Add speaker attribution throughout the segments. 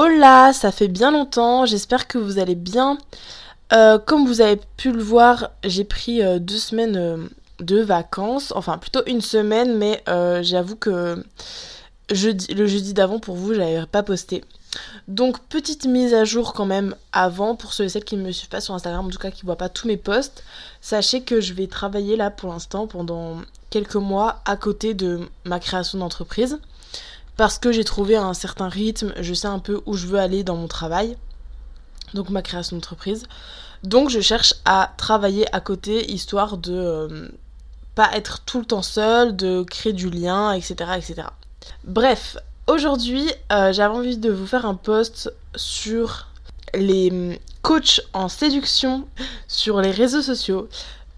Speaker 1: Hola, ça fait bien longtemps, j'espère que vous allez bien. Euh, comme vous avez pu le voir, j'ai pris euh, deux semaines euh, de vacances, enfin plutôt une semaine, mais j'avoue que jeudi, le jeudi d'avant pour vous, j'avais pas posté. Donc petite mise à jour quand même avant pour ceux et celles qui ne me suivent pas sur Instagram, en tout cas qui ne voient pas tous mes posts. Sachez que je vais travailler là pour l'instant pendant quelques mois à côté de ma création d'entreprise parce que j'ai trouvé un certain rythme, je sais un peu où je veux aller dans mon travail, donc ma création d'entreprise. Donc je cherche à travailler à côté histoire de euh, pas être tout le temps seul, de créer du lien, etc. etc. Bref, aujourd'hui euh, j'avais envie de vous faire un post sur les hum, coachs en séduction sur les réseaux sociaux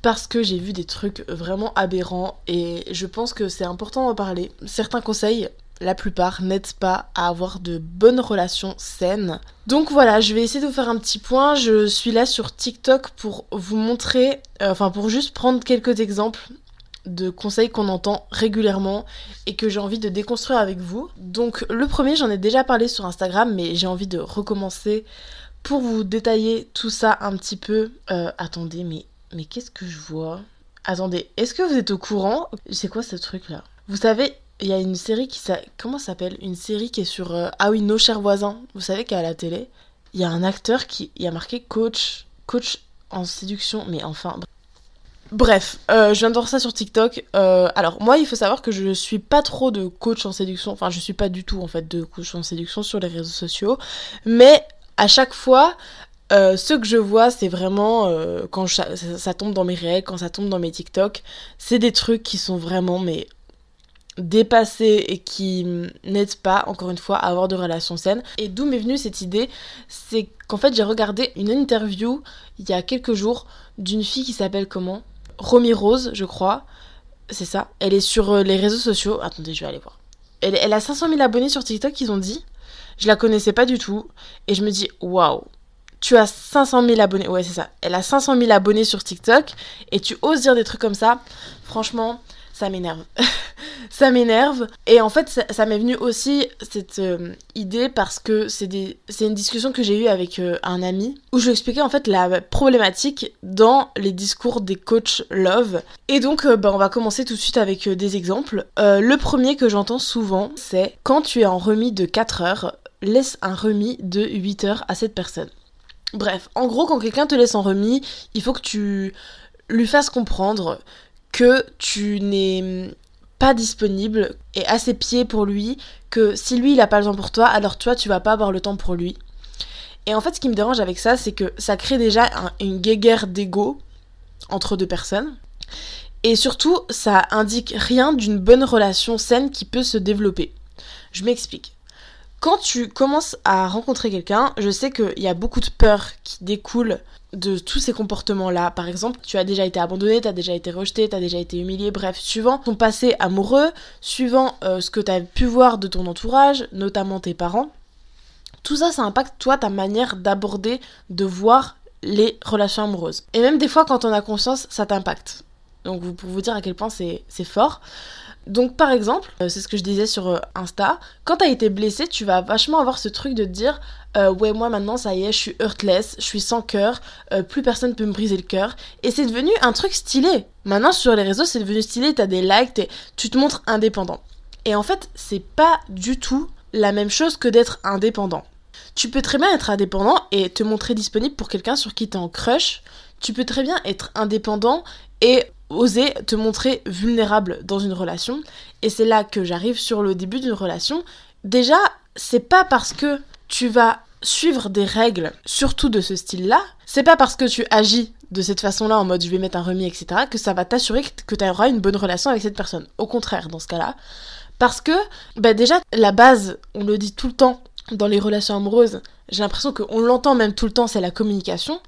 Speaker 1: parce que j'ai vu des trucs vraiment aberrants et je pense que c'est important d'en parler. Certains conseils la plupart n'aident pas à avoir de bonnes relations saines. Donc voilà, je vais essayer de vous faire un petit point. Je suis là sur TikTok pour vous montrer, euh, enfin pour juste prendre quelques exemples de conseils qu'on entend régulièrement et que j'ai envie de déconstruire avec vous. Donc le premier, j'en ai déjà parlé sur Instagram, mais j'ai envie de recommencer pour vous détailler tout ça un petit peu. Euh, attendez, mais, mais qu'est-ce que je vois? Attendez, est-ce que vous êtes au courant? C'est quoi ce truc là Vous savez, il y a une série qui s'appelle... Comment s'appelle? Une série qui est sur... Euh, ah oui, Nos chers voisins. Vous savez qu'à la télé, il y a un acteur qui... Y a marqué coach... Coach en séduction. Mais enfin... Bref, euh, je viens de voir ça sur TikTok. Euh, alors moi, il faut savoir que je suis pas trop de coach en séduction. Enfin, je suis pas du tout en fait de coach en séduction sur les réseaux sociaux. Mais à chaque fois, ce que je vois, c'est vraiment quand ça, ça, tombe dans mes réels, quand ça tombe dans mes TikTok, c'est des trucs qui sont vraiment mais dépassés et qui n'aident pas, encore une fois, à avoir de relations saines. Et d'où m'est venue cette idée C'est qu'en fait, j'ai regardé une interview il y a quelques jours d'une fille qui s'appelle comment? Romy Rose, je crois. C'est ça. Elle est sur euh, les réseaux sociaux. Attendez, je vais aller voir. Elle, elle a 500 000 abonnés sur TikTok, ils ont dit. Je la connaissais pas du tout. Et je me dis, waouh, tu as 500 000 abonnés. Ouais, c'est ça. Elle a 500 000 abonnés sur TikTok. Et tu oses dire des trucs comme ça. Franchement, ça m'énerve. ça m'énerve. Et en fait, ça, m'est venu aussi cette euh, idée parce que c'est une discussion que j'ai eue avec euh, un ami où je lui expliquais en fait la problématique dans les discours des coachs love. Et donc, euh, bah, on va commencer tout de suite avec des exemples. le premier que j'entends souvent, c'est quand tu es en remis de 4 heures, laisse un remis de 8 heures à cette personne. Bref, en gros, quand quelqu'un te laisse en remis, il faut que tu lui fasses comprendre que tu n'es pas disponible et à ses pieds pour lui, que si lui il a pas le temps pour toi, alors toi tu vas pas avoir le temps pour lui. Et en fait, ce qui me dérange avec ça, c'est que ça crée déjà une guéguerre d'ego entre deux personnes. Et surtout, ça indique rien d'une bonne relation saine qui peut se développer. Je m'explique. Quand tu commences à rencontrer quelqu'un, je sais qu'il y a beaucoup de peur qui découle de tous ces comportements-là. Par exemple, tu as déjà été abandonné, tu as déjà été rejeté, tu as déjà été humilié, bref, suivant ton passé amoureux, suivant euh, ce que tu as pu voir de ton entourage, notamment tes parents, tout ça, ça impacte toi, ta manière d'aborder, de voir les relations amoureuses. Et même des fois, quand on a conscience, ça t'impacte. Donc, pour vous dire à quel point c'est fort. Donc par exemple, euh, c'est ce que je disais sur euh, Insta, quand t'as été blessé, tu vas vachement avoir ce truc de te dire euh, ouais moi maintenant ça y est, je suis hurtless, je suis sans cœur, plus personne peut me briser le cœur. Et c'est devenu un truc stylé. Maintenant sur les réseaux c'est devenu stylé, t'as des likes, tu te montres indépendant. Et en fait c'est pas du tout la même chose que d'être indépendant. Tu peux très bien être indépendant et te montrer disponible pour quelqu'un sur qui t'es en crush. Tu peux très bien être indépendant et oser te montrer vulnérable dans une relation. Et c'est là que j'arrive sur le début d'une relation. Déjà, c'est pas parce que tu vas suivre des règles, surtout de ce style-là, c'est pas parce que tu agis de cette façon-là, en mode je vais mettre un remis, etc., que ça va t'assurer que tu auras une bonne relation avec cette personne. Au contraire, dans ce cas-là. Parce que, bah déjà, la base, on le dit tout le temps dans les relations amoureuses, j'ai l'impression qu'on l'entend même tout le temps, c'est la communication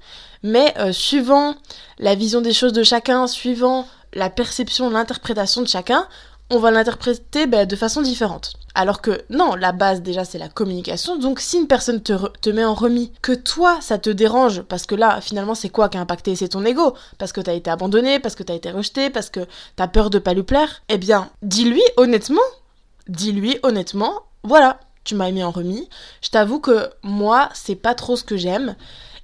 Speaker 1: mais euh, suivant la vision des choses de chacun, suivant la perception, l'interprétation de chacun, on va l'interpréter bah, de façon différente. Alors que non, la base déjà c'est la communication, donc si une personne te, met en remis, que toi ça te dérange, parce que là finalement c'est quoi qui a impacté? C'est ton ego, parce que t'as été abandonné, parce que t'as été rejeté, parce que t'as peur de pas lui plaire, eh bien dis-lui honnêtement, dis-lui honnêtement, voilà, tu m'as mis en remis. Je t'avoue que moi, c'est pas trop ce que j'aime.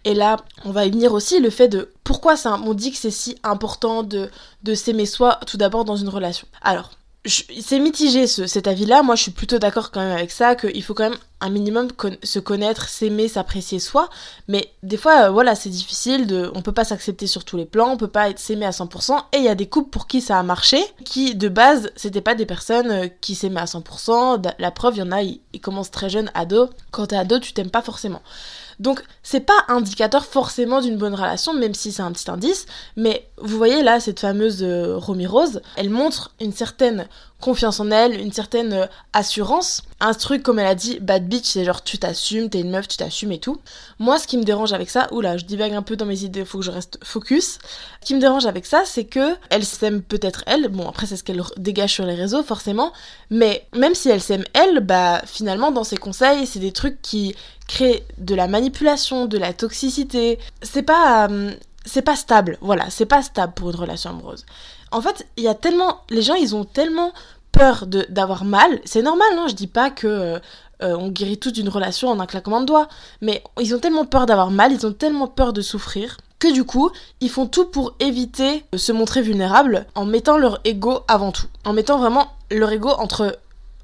Speaker 1: Et là, on va y venir aussi le fait de pourquoi ça, on dit que c'est si important de, de s'aimer soi tout d'abord dans une relation. Alors, c'est mitigé ce, cet avis-là. Moi, je suis plutôt d'accord quand même avec ça, qu'il faut quand même un minimum se connaître, s'aimer, s'apprécier soi. Mais des fois, euh, voilà, c'est difficile. De, on peut pas s'accepter sur tous les plans, on peut pas s'aimer à 100%. Et il y a des couples pour qui ça a marché, qui de base, c'était pas des personnes euh, qui s'aimaient à 100%. La preuve, il y en a, ils, commencent très jeunes, ado. Quand t'es ado, tu t'aimes pas forcément. Donc c'est pas indicateur forcément d'une bonne relation, même si c'est un petit indice, mais vous voyez là, cette fameuse euh, Romy Rose, elle montre une certaine confiance en elle, une certaine euh, assurance. Un truc, comme elle a dit, bad bitch, c'est genre tu t'assumes, t'es une meuf, tu t'assumes et tout. Moi, ce qui me dérange avec ça, oula, je divague un peu dans mes idées, faut que je reste focus. Ce qui me dérange avec ça, c'est que elle s'aime peut-être elle, bon après c'est ce qu'elle dégage sur les réseaux forcément, mais même si elle s'aime elle, bah finalement dans ses conseils, c'est des trucs qui créent de la manipulation, de la toxicité. C'est pas... Euh, c'est pas stable, voilà, c'est pas stable pour une relation amoureuse. En fait, il y a tellement. Les gens, ils ont tellement peur d'avoir mal. C'est normal, non Je dis pas que. Euh, euh, on guérit toute une relation en un claquement de doigts. Mais ils ont tellement peur d'avoir mal, ils ont tellement peur de souffrir, que du coup, ils font tout pour éviter de se montrer vulnérables en mettant leur ego avant tout. En mettant vraiment leur ego entre,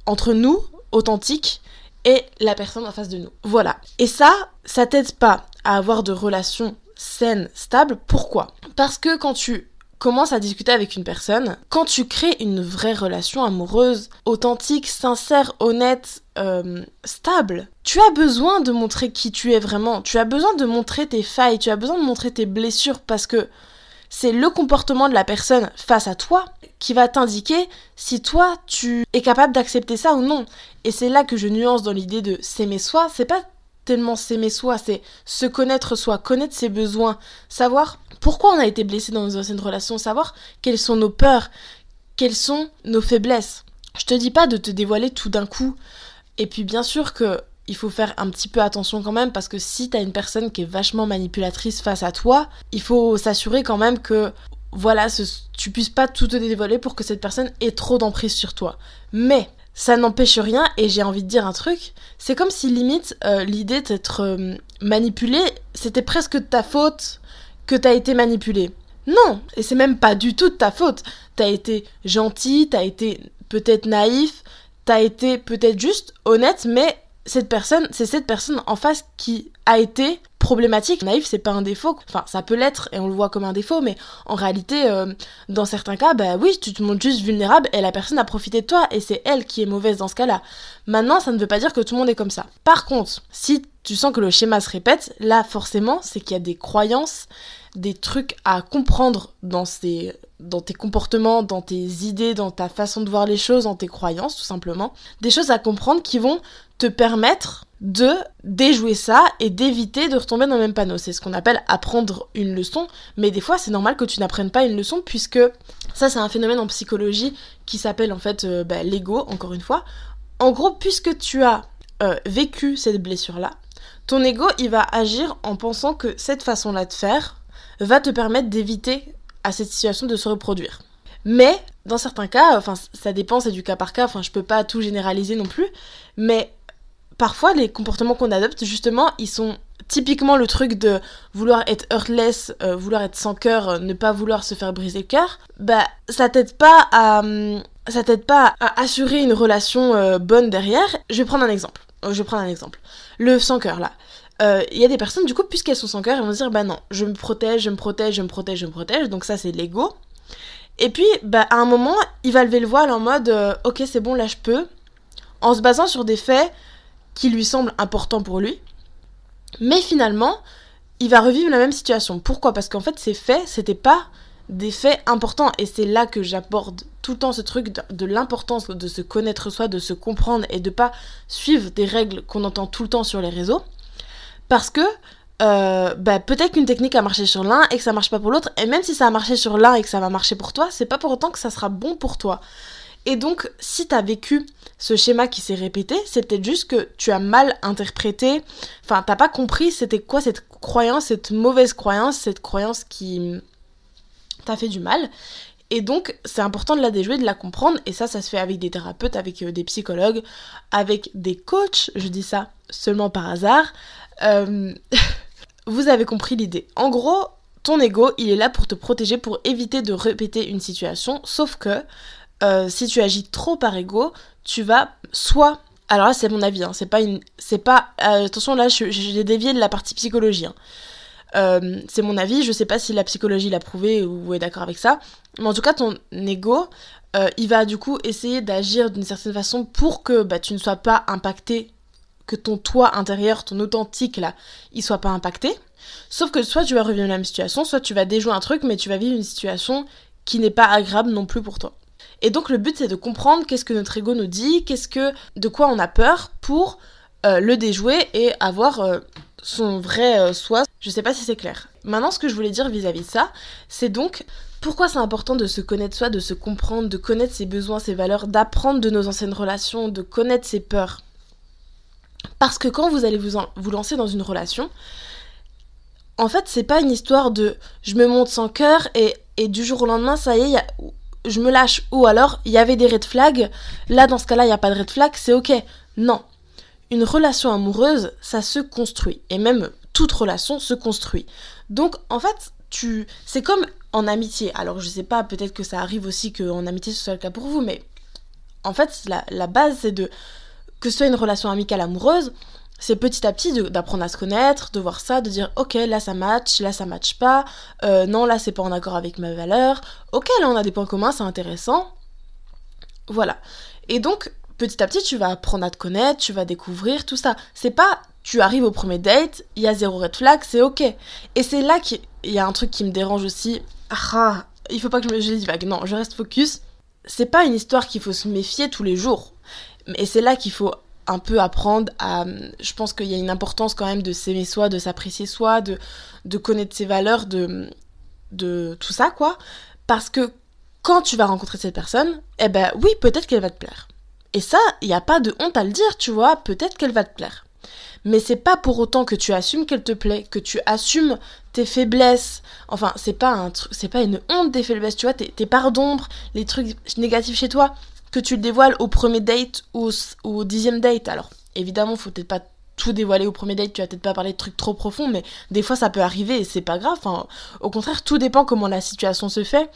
Speaker 1: entre nous, authentiques, et la personne en face de nous. Voilà. Et ça, ça t'aide pas à avoir de relations saines, stables. Pourquoi? Parce que quand tu commence à discuter avec une personne, quand tu crées une vraie relation amoureuse, authentique, sincère, honnête, euh, stable, tu as besoin de montrer qui tu es vraiment, tu as besoin de montrer tes failles, tu as besoin de montrer tes blessures parce que c'est le comportement de la personne face à toi qui va t'indiquer si toi tu es capable d'accepter ça ou non. Et c'est là que je nuance dans l'idée de s'aimer soi, c'est pas tellement s'aimer soi, c'est se connaître soi, connaître ses besoins, savoir pourquoi on a été blessé dans nos anciennes relations, savoir quelles sont nos peurs, quelles sont nos faiblesses. Je te dis pas de te dévoiler tout d'un coup. Et puis bien sûr que il faut faire un petit peu attention quand même parce que si t'as une personne qui est vachement manipulatrice face à toi, il faut s'assurer quand même que voilà, tu puisses pas tout te dévoiler pour que cette personne ait trop d'emprise sur toi. Mais ça n'empêche rien et j'ai envie de dire un truc, c'est comme si limite euh, l'idée d'être euh, manipulé, c'était presque de ta faute que t'as été manipulé. Non, et c'est même pas du tout de ta faute. T'as été gentil, t'as été peut-être naïf, t'as été peut-être juste honnête, mais cette personne, c'est cette personne en face qui a été problématique. Naïf, c'est pas un défaut. Enfin, ça peut l'être et on le voit comme un défaut, mais en réalité, euh, dans certains cas, bah oui, tu te montres juste vulnérable et la personne a profité de toi et c'est elle qui est mauvaise dans ce cas-là. Maintenant, ça ne veut pas dire que tout le monde est comme ça. Par contre, si tu sens que le schéma se répète, là, forcément, c'est qu'il y a des croyances, des trucs à comprendre dans ces dans tes comportements, dans tes idées, dans ta façon de voir les choses, dans tes croyances tout simplement, des choses à comprendre qui vont te permettre de déjouer ça et d'éviter de retomber dans le même panneau. C'est ce qu'on appelle apprendre une leçon, mais des fois c'est normal que tu n'apprennes pas une leçon puisque ça c'est un phénomène en psychologie qui s'appelle en fait euh, bah, l'ego, encore une fois. En gros, puisque tu as euh, vécu cette blessure-là, ton ego il va agir en pensant que cette façon-là de faire va te permettre d'éviter à cette situation de se reproduire. Mais dans certains cas, enfin ça dépend, c'est du cas par cas, enfin je peux pas tout généraliser non plus, mais parfois les comportements qu'on adopte justement ils sont typiquement le truc de vouloir être heartless, euh, vouloir être sans cœur, euh, ne pas vouloir se faire briser le cœur, bah ça t'aide pas à hum, ça t'aide pas à assurer une relation euh, bonne derrière. Je vais prendre un exemple. Je vais prendre un exemple. Le sans cœur là. Il y a des personnes du coup puisqu'elles sont sans cœur, elles vont se dire bah non, je me protège, je me protège, je me protège, je me protège. Donc ça c'est l'ego. Et puis bah à un moment, il va lever le voile en mode ok c'est bon là je peux, en se basant sur des faits qui lui semble important pour lui. Mais finalement, il va revivre la même situation. Pourquoi? Parce qu'en fait, ces faits, c'était pas des faits importants. Et c'est là que j'aborde tout le temps ce truc de, l'importance de se connaître soi, de se comprendre et de pas suivre des règles qu'on entend tout le temps sur les réseaux. Parce que euh, bah, peut-être qu'une technique a marché sur l'un et que ça marche pas pour l'autre. Et même si ça a marché sur l'un et que ça va marcher pour toi, c'est pas pour autant que ça sera bon pour toi. Et donc, si t'as vécu ce schéma qui s'est répété, c'est peut-être juste que tu as mal interprété, enfin, t'as pas compris c'était quoi cette croyance, cette mauvaise croyance, cette croyance qui t'a fait du mal. Et donc, c'est important de la déjouer, de la comprendre. Et ça, ça se fait avec des thérapeutes, avec euh, des psychologues, avec des coachs. Je dis ça seulement par hasard. Euh, vous avez compris l'idée. En gros, ton ego, il est là pour te protéger, pour éviter de répéter une situation. Sauf que euh, si tu agis trop par ego, tu vas soit alors là c'est mon avis, hein, c'est pas une, c'est pas, attention là j'ai dévié de la partie psychologie. Hein. Euh, c'est mon avis, je sais pas si la psychologie l'a prouvé ou est d'accord avec ça, mais en tout cas ton ego, euh, il va du coup essayer d'agir d'une certaine façon pour que bah, tu ne sois pas impacté, que ton toi intérieur, ton authentique là, il soit pas impacté. Sauf que soit tu vas dans la même situation, soit tu vas déjouer un truc, mais tu vas vivre une situation qui n'est pas agréable non plus pour toi. Et donc le but c'est de comprendre qu'est-ce que notre ego nous dit, qu'est-ce que, de quoi on a peur pour euh, le déjouer et avoir son vrai euh, soi. Je sais pas si c'est clair. Maintenant, ce que je voulais dire vis-à-vis de ça, c'est donc pourquoi c'est important de se connaître soi, de se comprendre, de connaître ses besoins, ses valeurs, d'apprendre de nos anciennes relations, de connaître ses peurs? Parce que quand vous allez vous, lancer dans une relation, en fait, c'est pas une histoire de je me monte sans cœur et, et, du jour au lendemain, ça y est, je me lâche. Ou alors, il y avait des red flags. Là, dans ce cas-là, il n'y a pas de red flag, c'est ok. Non une relation amoureuse, ça se construit. Et même toute relation se construit. Donc, en fait, tu... c'est comme en amitié. Alors, je sais pas, peut-être que ça arrive aussi qu'en amitié ce soit le cas pour vous, mais en fait, la, base, c'est de. Que ce soit une relation amicale amoureuse, c'est petit à petit d'apprendre à se connaître, de voir ça, de dire ok là ça match, là ça match pas, euh, non là c'est pas en accord avec ma valeur, ok là on a des points communs, c'est intéressant. Voilà. Et donc petit à petit, tu vas apprendre à te connaître, tu vas découvrir tout ça. C'est pas tu arrives au premier date, il y a zéro red flag, c'est ok. Et c'est là qu'il y a un truc qui me dérange aussi. Ah, il faut pas que je me dise vague. Non, je reste focus. C'est pas une histoire qu'il faut se méfier tous les jours. Et c'est là qu'il faut un peu apprendre à. Je pense qu'il y a une importance quand même de s'aimer soi, de s'apprécier soi, de, de connaître ses valeurs, de, de tout ça, quoi. Parce que quand tu vas rencontrer cette personne, eh ben oui, peut-être qu'elle va te plaire. Et ça, il n'y a pas de honte à le dire, tu vois, peut-être qu'elle va te plaire. Mais c'est pas pour autant que tu assumes qu'elle te plaît, que tu assumes tes faiblesses. Enfin, c'est pas un c'est pas une honte des faiblesses, tu vois, tes, parts d'ombre, les trucs négatifs chez toi, tu le dévoiles au premier date ou au, dixième date. Alors, évidemment, faut peut-être pas tout dévoiler au premier date, tu vas peut-être pas parler de trucs trop profonds, mais des fois ça peut arriver et c'est pas grave. au contraire, tout dépend comment la situation se fait.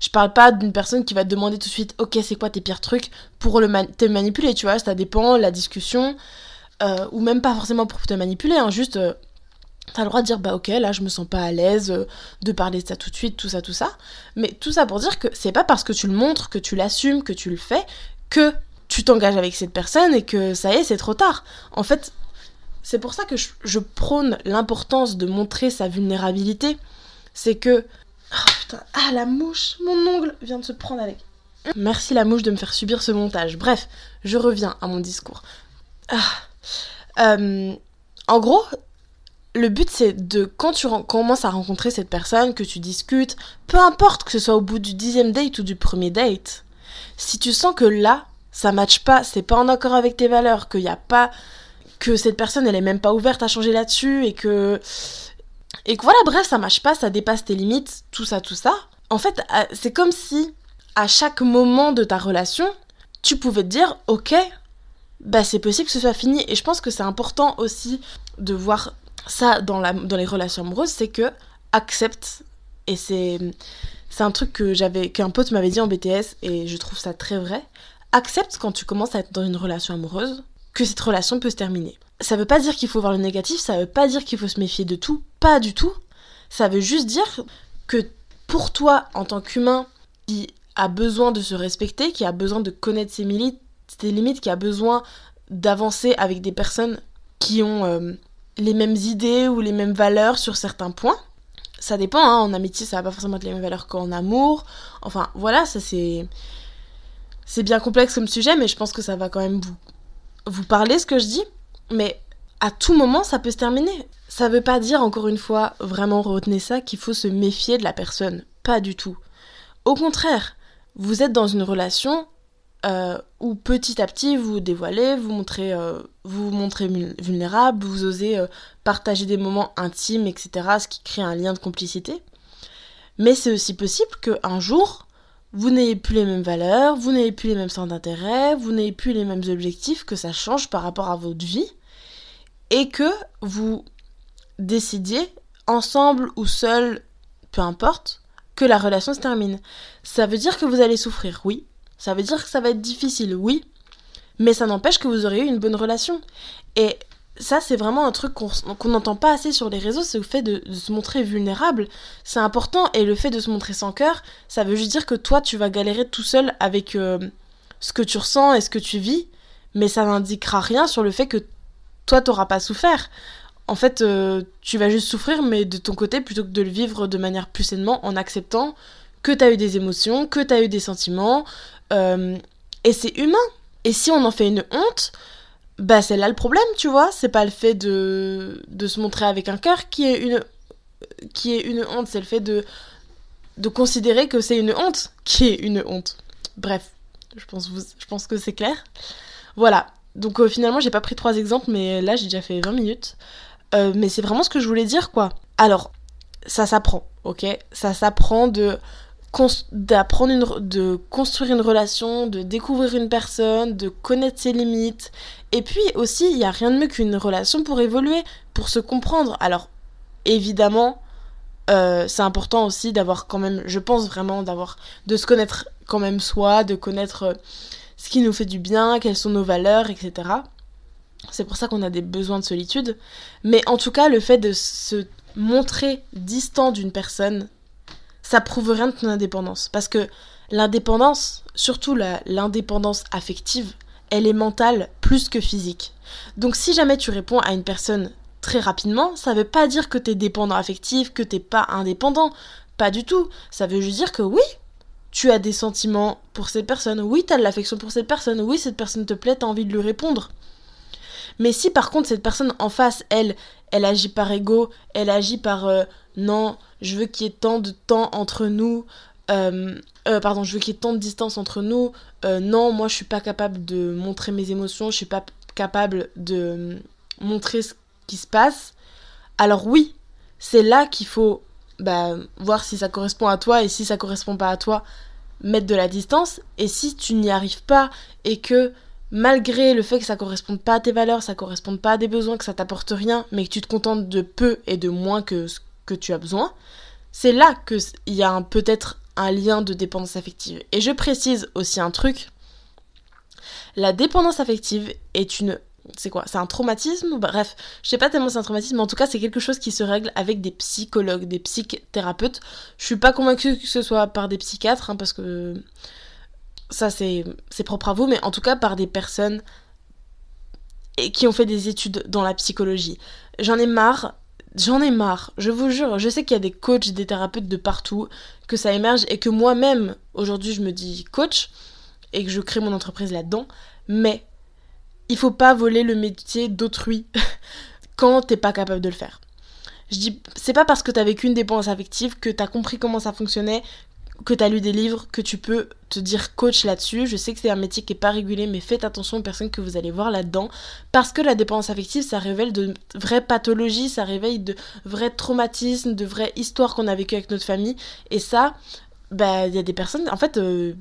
Speaker 1: Je parle pas d'une personne qui va te demander tout de suite, ok, c'est quoi tes pires trucs pour le te manipuler, tu vois, ça dépend, la discussion, euh, ou même pas forcément pour te manipuler, hein, juste, euh, t'as le droit de dire, bah ok, là je me sens pas à l'aise euh, de parler de ça tout de suite, tout ça, tout ça, mais tout ça pour dire que c'est pas parce que tu le montres, que tu l'assumes, que tu le fais, que tu t'engages avec cette personne et que ça y est, c'est trop tard. En fait, c'est pour ça que je prône l'importance de montrer sa vulnérabilité. C'est que Oh putain, ah la mouche, mon ongle vient de se prendre avec. Merci la mouche de me faire subir ce montage. Bref, je reviens à mon discours. Ah. Euh, en gros, le but c'est de quand tu commences à rencontrer cette personne, que tu discutes, peu importe que ce soit au bout du dixième date ou du premier date, si tu sens que là, ça matche pas, c'est pas en accord avec tes valeurs, qu'il y a pas que cette personne elle est même pas ouverte à changer là-dessus et que et que voilà, bref, ça marche pas, ça dépasse tes limites, tout ça, tout ça. En fait, c'est comme si à chaque moment de ta relation, tu pouvais te dire, ok, bah c'est possible que ce soit fini. Et je pense que c'est important aussi de voir ça dans, la, dans les relations amoureuses, c'est que accepte, et c'est, un truc que j'avais, qu'un pote m'avait dit en BTS, et je trouve ça très vrai, accepte quand tu commences à être dans une relation amoureuse, que cette relation peut se terminer. Ça veut pas dire qu'il faut voir le négatif, ça veut pas dire qu'il faut se méfier de tout, pas du tout. Ça veut juste dire que pour toi, en tant qu'humain qui a besoin de se respecter, qui a besoin de connaître ses ses limites qui a besoin d'avancer avec des personnes qui ont euh, les mêmes idées ou les mêmes valeurs sur certains points. Ça dépend, hein, en amitié, ça va pas forcément être les mêmes valeurs qu'en amour. Enfin, voilà, ça c'est. C'est bien complexe comme sujet, mais je pense que ça va quand même vous, vous parler ce que je dis. Mais à tout moment, ça peut se terminer. Ça veut pas dire, encore une fois, vraiment retenez ça, qu'il faut se méfier de la personne. Pas du tout. Au contraire, vous êtes dans une relation euh, où petit à petit vous dévoilez, vous montrez, euh, vous, vous montrez vulnérable, vous osez euh, partager des moments intimes, etc., ce qui crée un lien de complicité. Mais c'est aussi possible qu'un jour, vous n'ayez plus les mêmes valeurs, vous n'ayez plus les mêmes centres d'intérêt, vous n'ayez plus les mêmes objectifs, que ça change par rapport à votre vie, et que vous décidiez, ensemble ou seul, peu importe, que la relation se termine. Ça veut dire que vous allez souffrir, oui. Ça veut dire que ça va être difficile, oui. Mais ça n'empêche que vous aurez eu une bonne relation. Et ça, c'est vraiment un truc qu'on n'entend pas assez sur les réseaux, c'est le fait de, se montrer vulnérable. C'est important, et le fait de se montrer sans cœur, ça veut juste dire que toi, tu vas galérer tout seul avec euh, ce que tu ressens et ce que tu vis, mais ça n'indiquera rien sur le fait que toi, t'auras pas souffert. En fait, euh, tu vas juste souffrir, mais de ton côté, plutôt que de le vivre de manière plus sainement, en acceptant que t'as eu des émotions, que t'as eu des sentiments, euh, et c'est humain. Et si on en fait une honte, bah c'est là le problème, tu vois. C'est pas le fait de, de se montrer avec un cœur qui est une, qui est une honte, c'est le fait de, de considérer que c'est une honte qui est une honte. Bref, je pense, je pense que c'est clair. Voilà. Donc euh, finalement, j'ai pas pris trois exemples, mais là j'ai déjà fait 20 minutes. Euh, mais c'est vraiment ce que je voulais dire, quoi. Alors, ça s'apprend, ok? Ça s'apprend de d'apprendre de construire une relation, de découvrir une personne, de connaître ses limites. Et puis aussi, il n'y a rien de mieux qu'une relation pour évoluer, pour se comprendre. Alors, évidemment, euh, c'est important aussi d'avoir quand même, je pense vraiment, d'avoir, de se connaître quand même soi, de connaître euh, ce qui nous fait du bien, quelles sont nos valeurs, etc. C'est pour ça qu'on a des besoins de solitude. Mais en tout cas, le fait de se montrer distant d'une personne, ça prouve rien de ton indépendance. Parce que l'indépendance, surtout l'indépendance affective, elle est mentale plus que physique. Donc si jamais tu réponds à une personne très rapidement, ça veut pas dire que t'es dépendant affectif, que t'es pas indépendant. Pas du tout. Ça veut juste dire que oui, tu as des sentiments pour cette personne. Oui, t'as de l'affection pour cette personne. Oui, cette personne te plaît, t'as envie de lui répondre. Mais si par contre cette personne en face, elle, elle agit par ego, elle agit par euh, non, je veux qu'il y ait tant de temps entre nous, euh, euh, pardon, je veux qu'il y ait tant de distance entre nous, non, moi je suis pas capable de montrer mes émotions, je suis pas capable de montrer ce qui se passe, alors oui, c'est là qu'il faut bah, voir si ça correspond à toi et si ça correspond pas à toi, mettre de la distance. Et si tu n'y arrives pas et que malgré le fait que ça corresponde pas à tes valeurs, ça corresponde pas à des besoins, que ça t'apporte rien, mais que tu te contentes de peu et de moins que ce que tu as besoin, c'est là qu'il y a peut-être un lien de dépendance affective. Et je précise aussi un truc. La dépendance affective est une c'est quoi? C'est un traumatisme? Bref, je sais pas tellement c'est un traumatisme, mais en tout cas c'est quelque chose qui se règle avec des psychologues, des psychothérapeutes. Je suis pas convaincue que ce soit par des psychiatres, hein, parce que ça c'est propre à vous, mais en tout cas par des personnes qui ont fait des études dans la psychologie. J'en ai marre, j'en ai marre, je vous jure, je sais qu'il y a des coachs, des thérapeutes de partout, que ça émerge et que moi-même, aujourd'hui je me dis coach et que je crée mon entreprise là-dedans, mais il faut pas voler le métier d'autrui quand t'es pas capable de le faire. Je dis, c'est pas parce que t'as vécu une dépendance affective que t'as compris comment ça fonctionnait, que tu as lu des livres, que tu peux te dire coach là-dessus. Je sais que c'est un métier qui est pas régulé, mais faites attention aux personnes que vous allez voir là-dedans. Parce que la dépendance affective, ça révèle de vraies pathologies, ça réveille de vrais traumatismes, de vraies histoires qu'on a vécues avec notre famille. Et ça, bah, il y a des personnes, en fait, euh,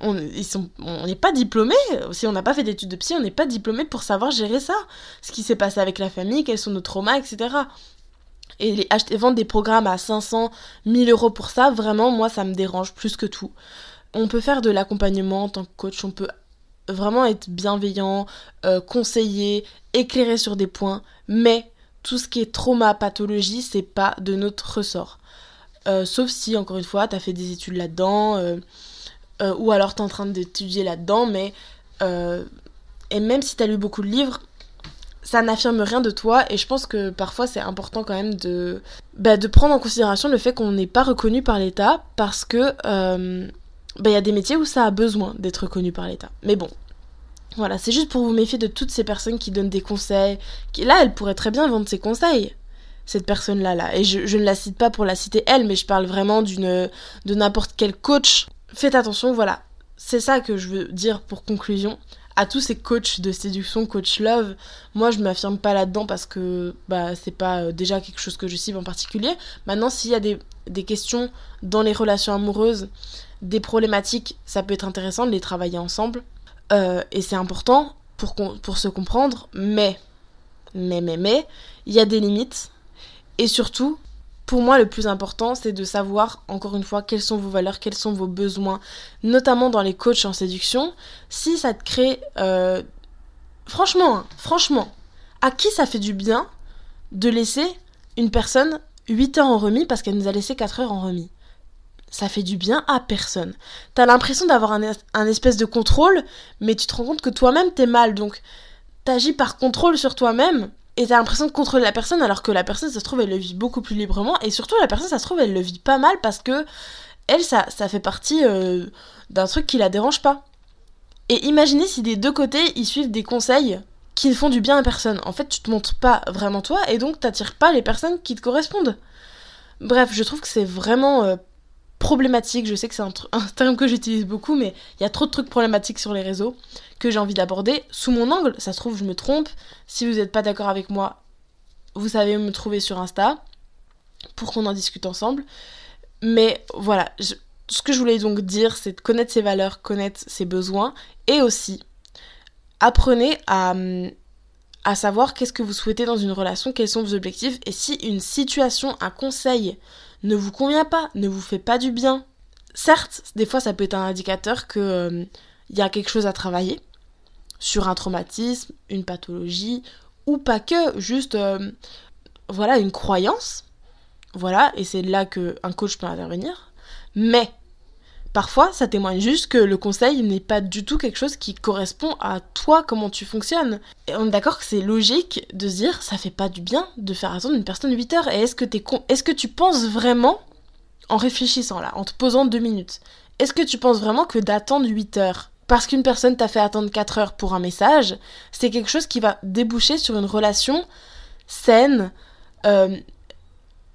Speaker 1: on n'est pas diplômé, si on n'a pas fait d'études de psy, on n'est pas diplômé pour savoir gérer ça. Ce qui s'est passé avec la famille, quels sont nos traumas, etc et les acheter, vendre des programmes à 500, 1000 euros pour ça, vraiment, moi, ça me dérange plus que tout. On peut faire de l'accompagnement en tant que coach, on peut vraiment être bienveillant, euh, conseiller, éclairer sur des points, mais tout ce qui est trauma, pathologie, c'est pas de notre ressort. Euh, sauf si, encore une fois, t'as fait des études là-dedans, euh, ou alors t'es en train d'étudier là-dedans, mais... et même si t'as lu beaucoup de livres, ça n'affirme rien de toi et je pense que parfois c'est important quand même de, bah, de prendre en considération le fait qu'on n'est pas reconnu par l'État parce que euh, bah, y a des métiers où ça a besoin d'être reconnu par l'État. Mais bon, voilà, c'est juste pour vous méfier de toutes ces personnes qui donnent des conseils. Qui, là, elle pourrait très bien vendre ses conseils, cette personne-là. Là. Et je, je, ne la cite pas pour la citer elle, mais je parle vraiment d'une de n'importe quel coach. Faites attention, voilà. C'est ça que je veux dire pour conclusion à tous ces coachs de séduction, coach love, moi je m'affirme pas là-dedans parce que bah c'est pas euh, déjà quelque chose que je cible en particulier. Maintenant, s'il y a des, questions dans les relations amoureuses des problématiques, ça peut être intéressant de les travailler ensemble. Euh, et c'est important pour, pour se comprendre, mais, mais, mais, mais, il y a des limites. Et surtout, pour moi, le plus important, c'est de savoir, encore une fois, quelles sont vos valeurs, quels sont vos besoins, notamment dans les coachs en séduction. Si ça te crée... Euh, franchement, hein, franchement, à qui ça fait du bien de laisser une personne 8 heures en remis parce qu'elle nous a laissé 4 heures en remis? Ça fait du bien à personne. T'as l'impression d'avoir un, espèce de contrôle, mais tu te rends compte que toi-même t'es mal, donc t'agis par contrôle sur toi-même, et t'as l'impression de contrôler la personne, alors que la personne, ça se trouve, elle le vit beaucoup plus librement, et surtout la personne, ça se trouve, elle le vit pas mal parce que elle, ça, fait partie euh, d'un truc qui la dérange pas. Et imaginez si des deux côtés, ils suivent des conseils qui ne font du bien à personne. En fait, tu te montres pas vraiment toi, et donc t'attires pas les personnes qui te correspondent. Bref, je trouve que c'est vraiment euh, problématique. Je sais que c'est un, terme que j'utilise beaucoup, mais il y a trop de trucs problématiques sur les réseaux que j'ai envie d'aborder sous mon angle. Ça se trouve, je me trompe. Si vous n'êtes pas d'accord avec moi, vous savez me trouver sur Insta pour qu'on en discute ensemble. Mais voilà, ce que je voulais donc dire, c'est de connaître ses valeurs, connaître ses besoins et aussi apprenez à, à savoir qu'est-ce que vous souhaitez dans une relation, quels sont vos objectifs et si une situation, un conseil ne vous convient pas, ne vous fait pas du bien. Certes, des fois ça peut être un indicateur que euh, y a quelque chose à travailler sur un traumatisme, une pathologie ou pas que, juste euh, voilà une croyance. Voilà, et c'est là que un coach peut intervenir. Mais Parfois, ça témoigne juste que le conseil n'est pas du tout quelque chose qui correspond à toi, comment tu fonctionnes. Et on est d'accord que c'est logique de se dire, ça fait pas du bien de faire attendre une personne 8 heures. Et est-ce que, es est-ce que tu penses vraiment, en réfléchissant là, en te posant deux minutes, est-ce que tu penses vraiment que d'attendre 8 heures parce qu'une personne t'a fait attendre 4 heures pour un message, c'est quelque chose qui va déboucher sur une relation saine, euh,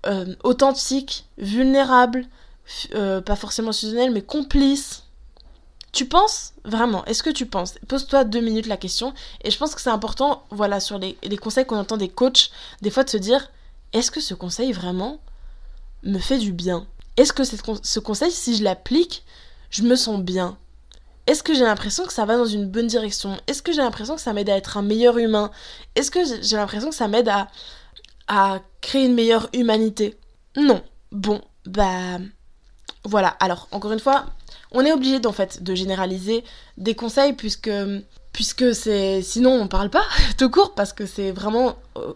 Speaker 1: euh, authentique, vulnérable, euh, pas forcément fusionnel, mais complice. Tu penses Vraiment, est-ce que tu penses Pose-toi deux minutes la question. Et je pense que c'est important, voilà, sur les, conseils qu'on entend des coachs, des fois de se dire, est-ce que ce conseil vraiment me fait du bien? Est-ce que ce conseil, si je l'applique, je me sens bien? Est-ce que j'ai l'impression que ça va dans une bonne direction? Est-ce que j'ai l'impression que ça m'aide à être un meilleur humain? Est-ce que j'ai l'impression que ça m'aide à, à créer une meilleure humanité? Non. Bon, bah voilà, alors encore une fois, on est obligé en fait de généraliser des conseils puisque c'est sinon on parle pas tout court parce que c'est vraiment euh,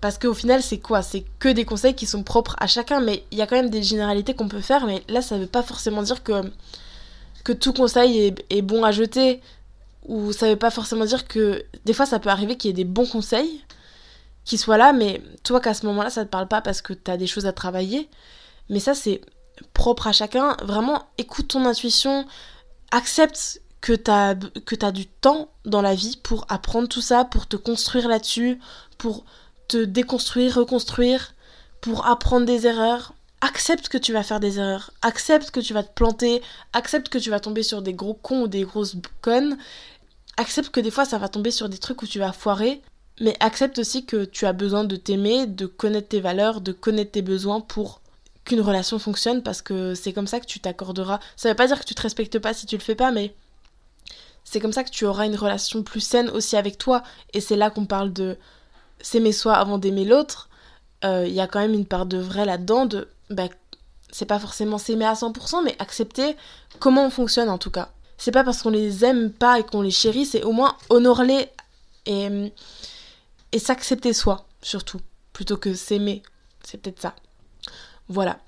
Speaker 1: parce qu'au final c'est quoi? C'est que des conseils qui sont propres à chacun mais il y a quand même des généralités qu'on peut faire mais là ça veut pas forcément dire que que tout conseil est, est bon à jeter ou ça veut pas forcément dire que des fois ça peut arriver qu'il y ait des bons conseils qui soient là mais toi qu'à ce moment-là ça te parle pas parce que t'as des choses à travailler mais ça c'est propre à chacun. Vraiment, écoute ton intuition, accepte que tu as, du temps dans la vie pour apprendre tout ça, pour te construire là-dessus, pour te déconstruire, reconstruire, pour apprendre des erreurs. Accepte que tu vas faire des erreurs, accepte que tu vas te planter, accepte que tu vas tomber sur des gros cons ou des grosses connes, accepte que des fois ça va tomber sur des trucs où tu vas foirer, mais accepte aussi que tu as besoin de t'aimer, de connaître tes valeurs, de connaître tes besoins pour qu'une relation fonctionne parce que c'est comme ça que tu t'accorderas. Ça veut pas dire que tu te respectes pas si tu le fais pas, mais c'est comme ça que tu auras une relation plus saine aussi avec toi. Et c'est là qu'on parle de s'aimer soi avant d'aimer l'autre. Euh, il y a quand même une part de vrai là-dedans, de bah, c'est pas forcément s'aimer à 100%, mais accepter comment on fonctionne en tout cas. C'est pas parce qu'on les aime pas et qu'on les chérit, c'est au moins honorer-les et, et s'accepter soi, surtout, plutôt que s'aimer. C'est peut-être ça. Voilà.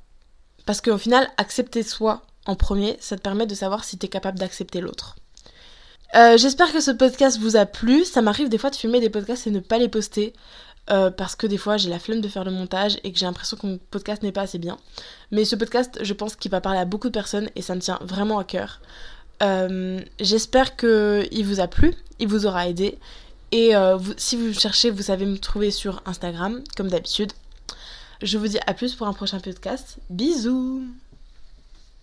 Speaker 1: Parce qu'au final, accepter soi en premier, ça te permet de savoir si tu es capable d'accepter l'autre. Euh, j'espère que ce podcast vous a plu. Ça m'arrive des fois de filmer des podcasts et ne pas les poster. Euh, parce que des fois j'ai la flemme de faire le montage et que j'ai l'impression que mon podcast n'est pas assez bien. Mais ce podcast, je pense qu'il va parler à beaucoup de personnes et ça me tient vraiment à cœur. Euh, j'espère qu'il vous a plu, il vous aura aidé. Et si vous cherchez, vous savez me trouver sur Instagram, comme d'habitude. Je vous dis à plus pour un prochain podcast. Bisous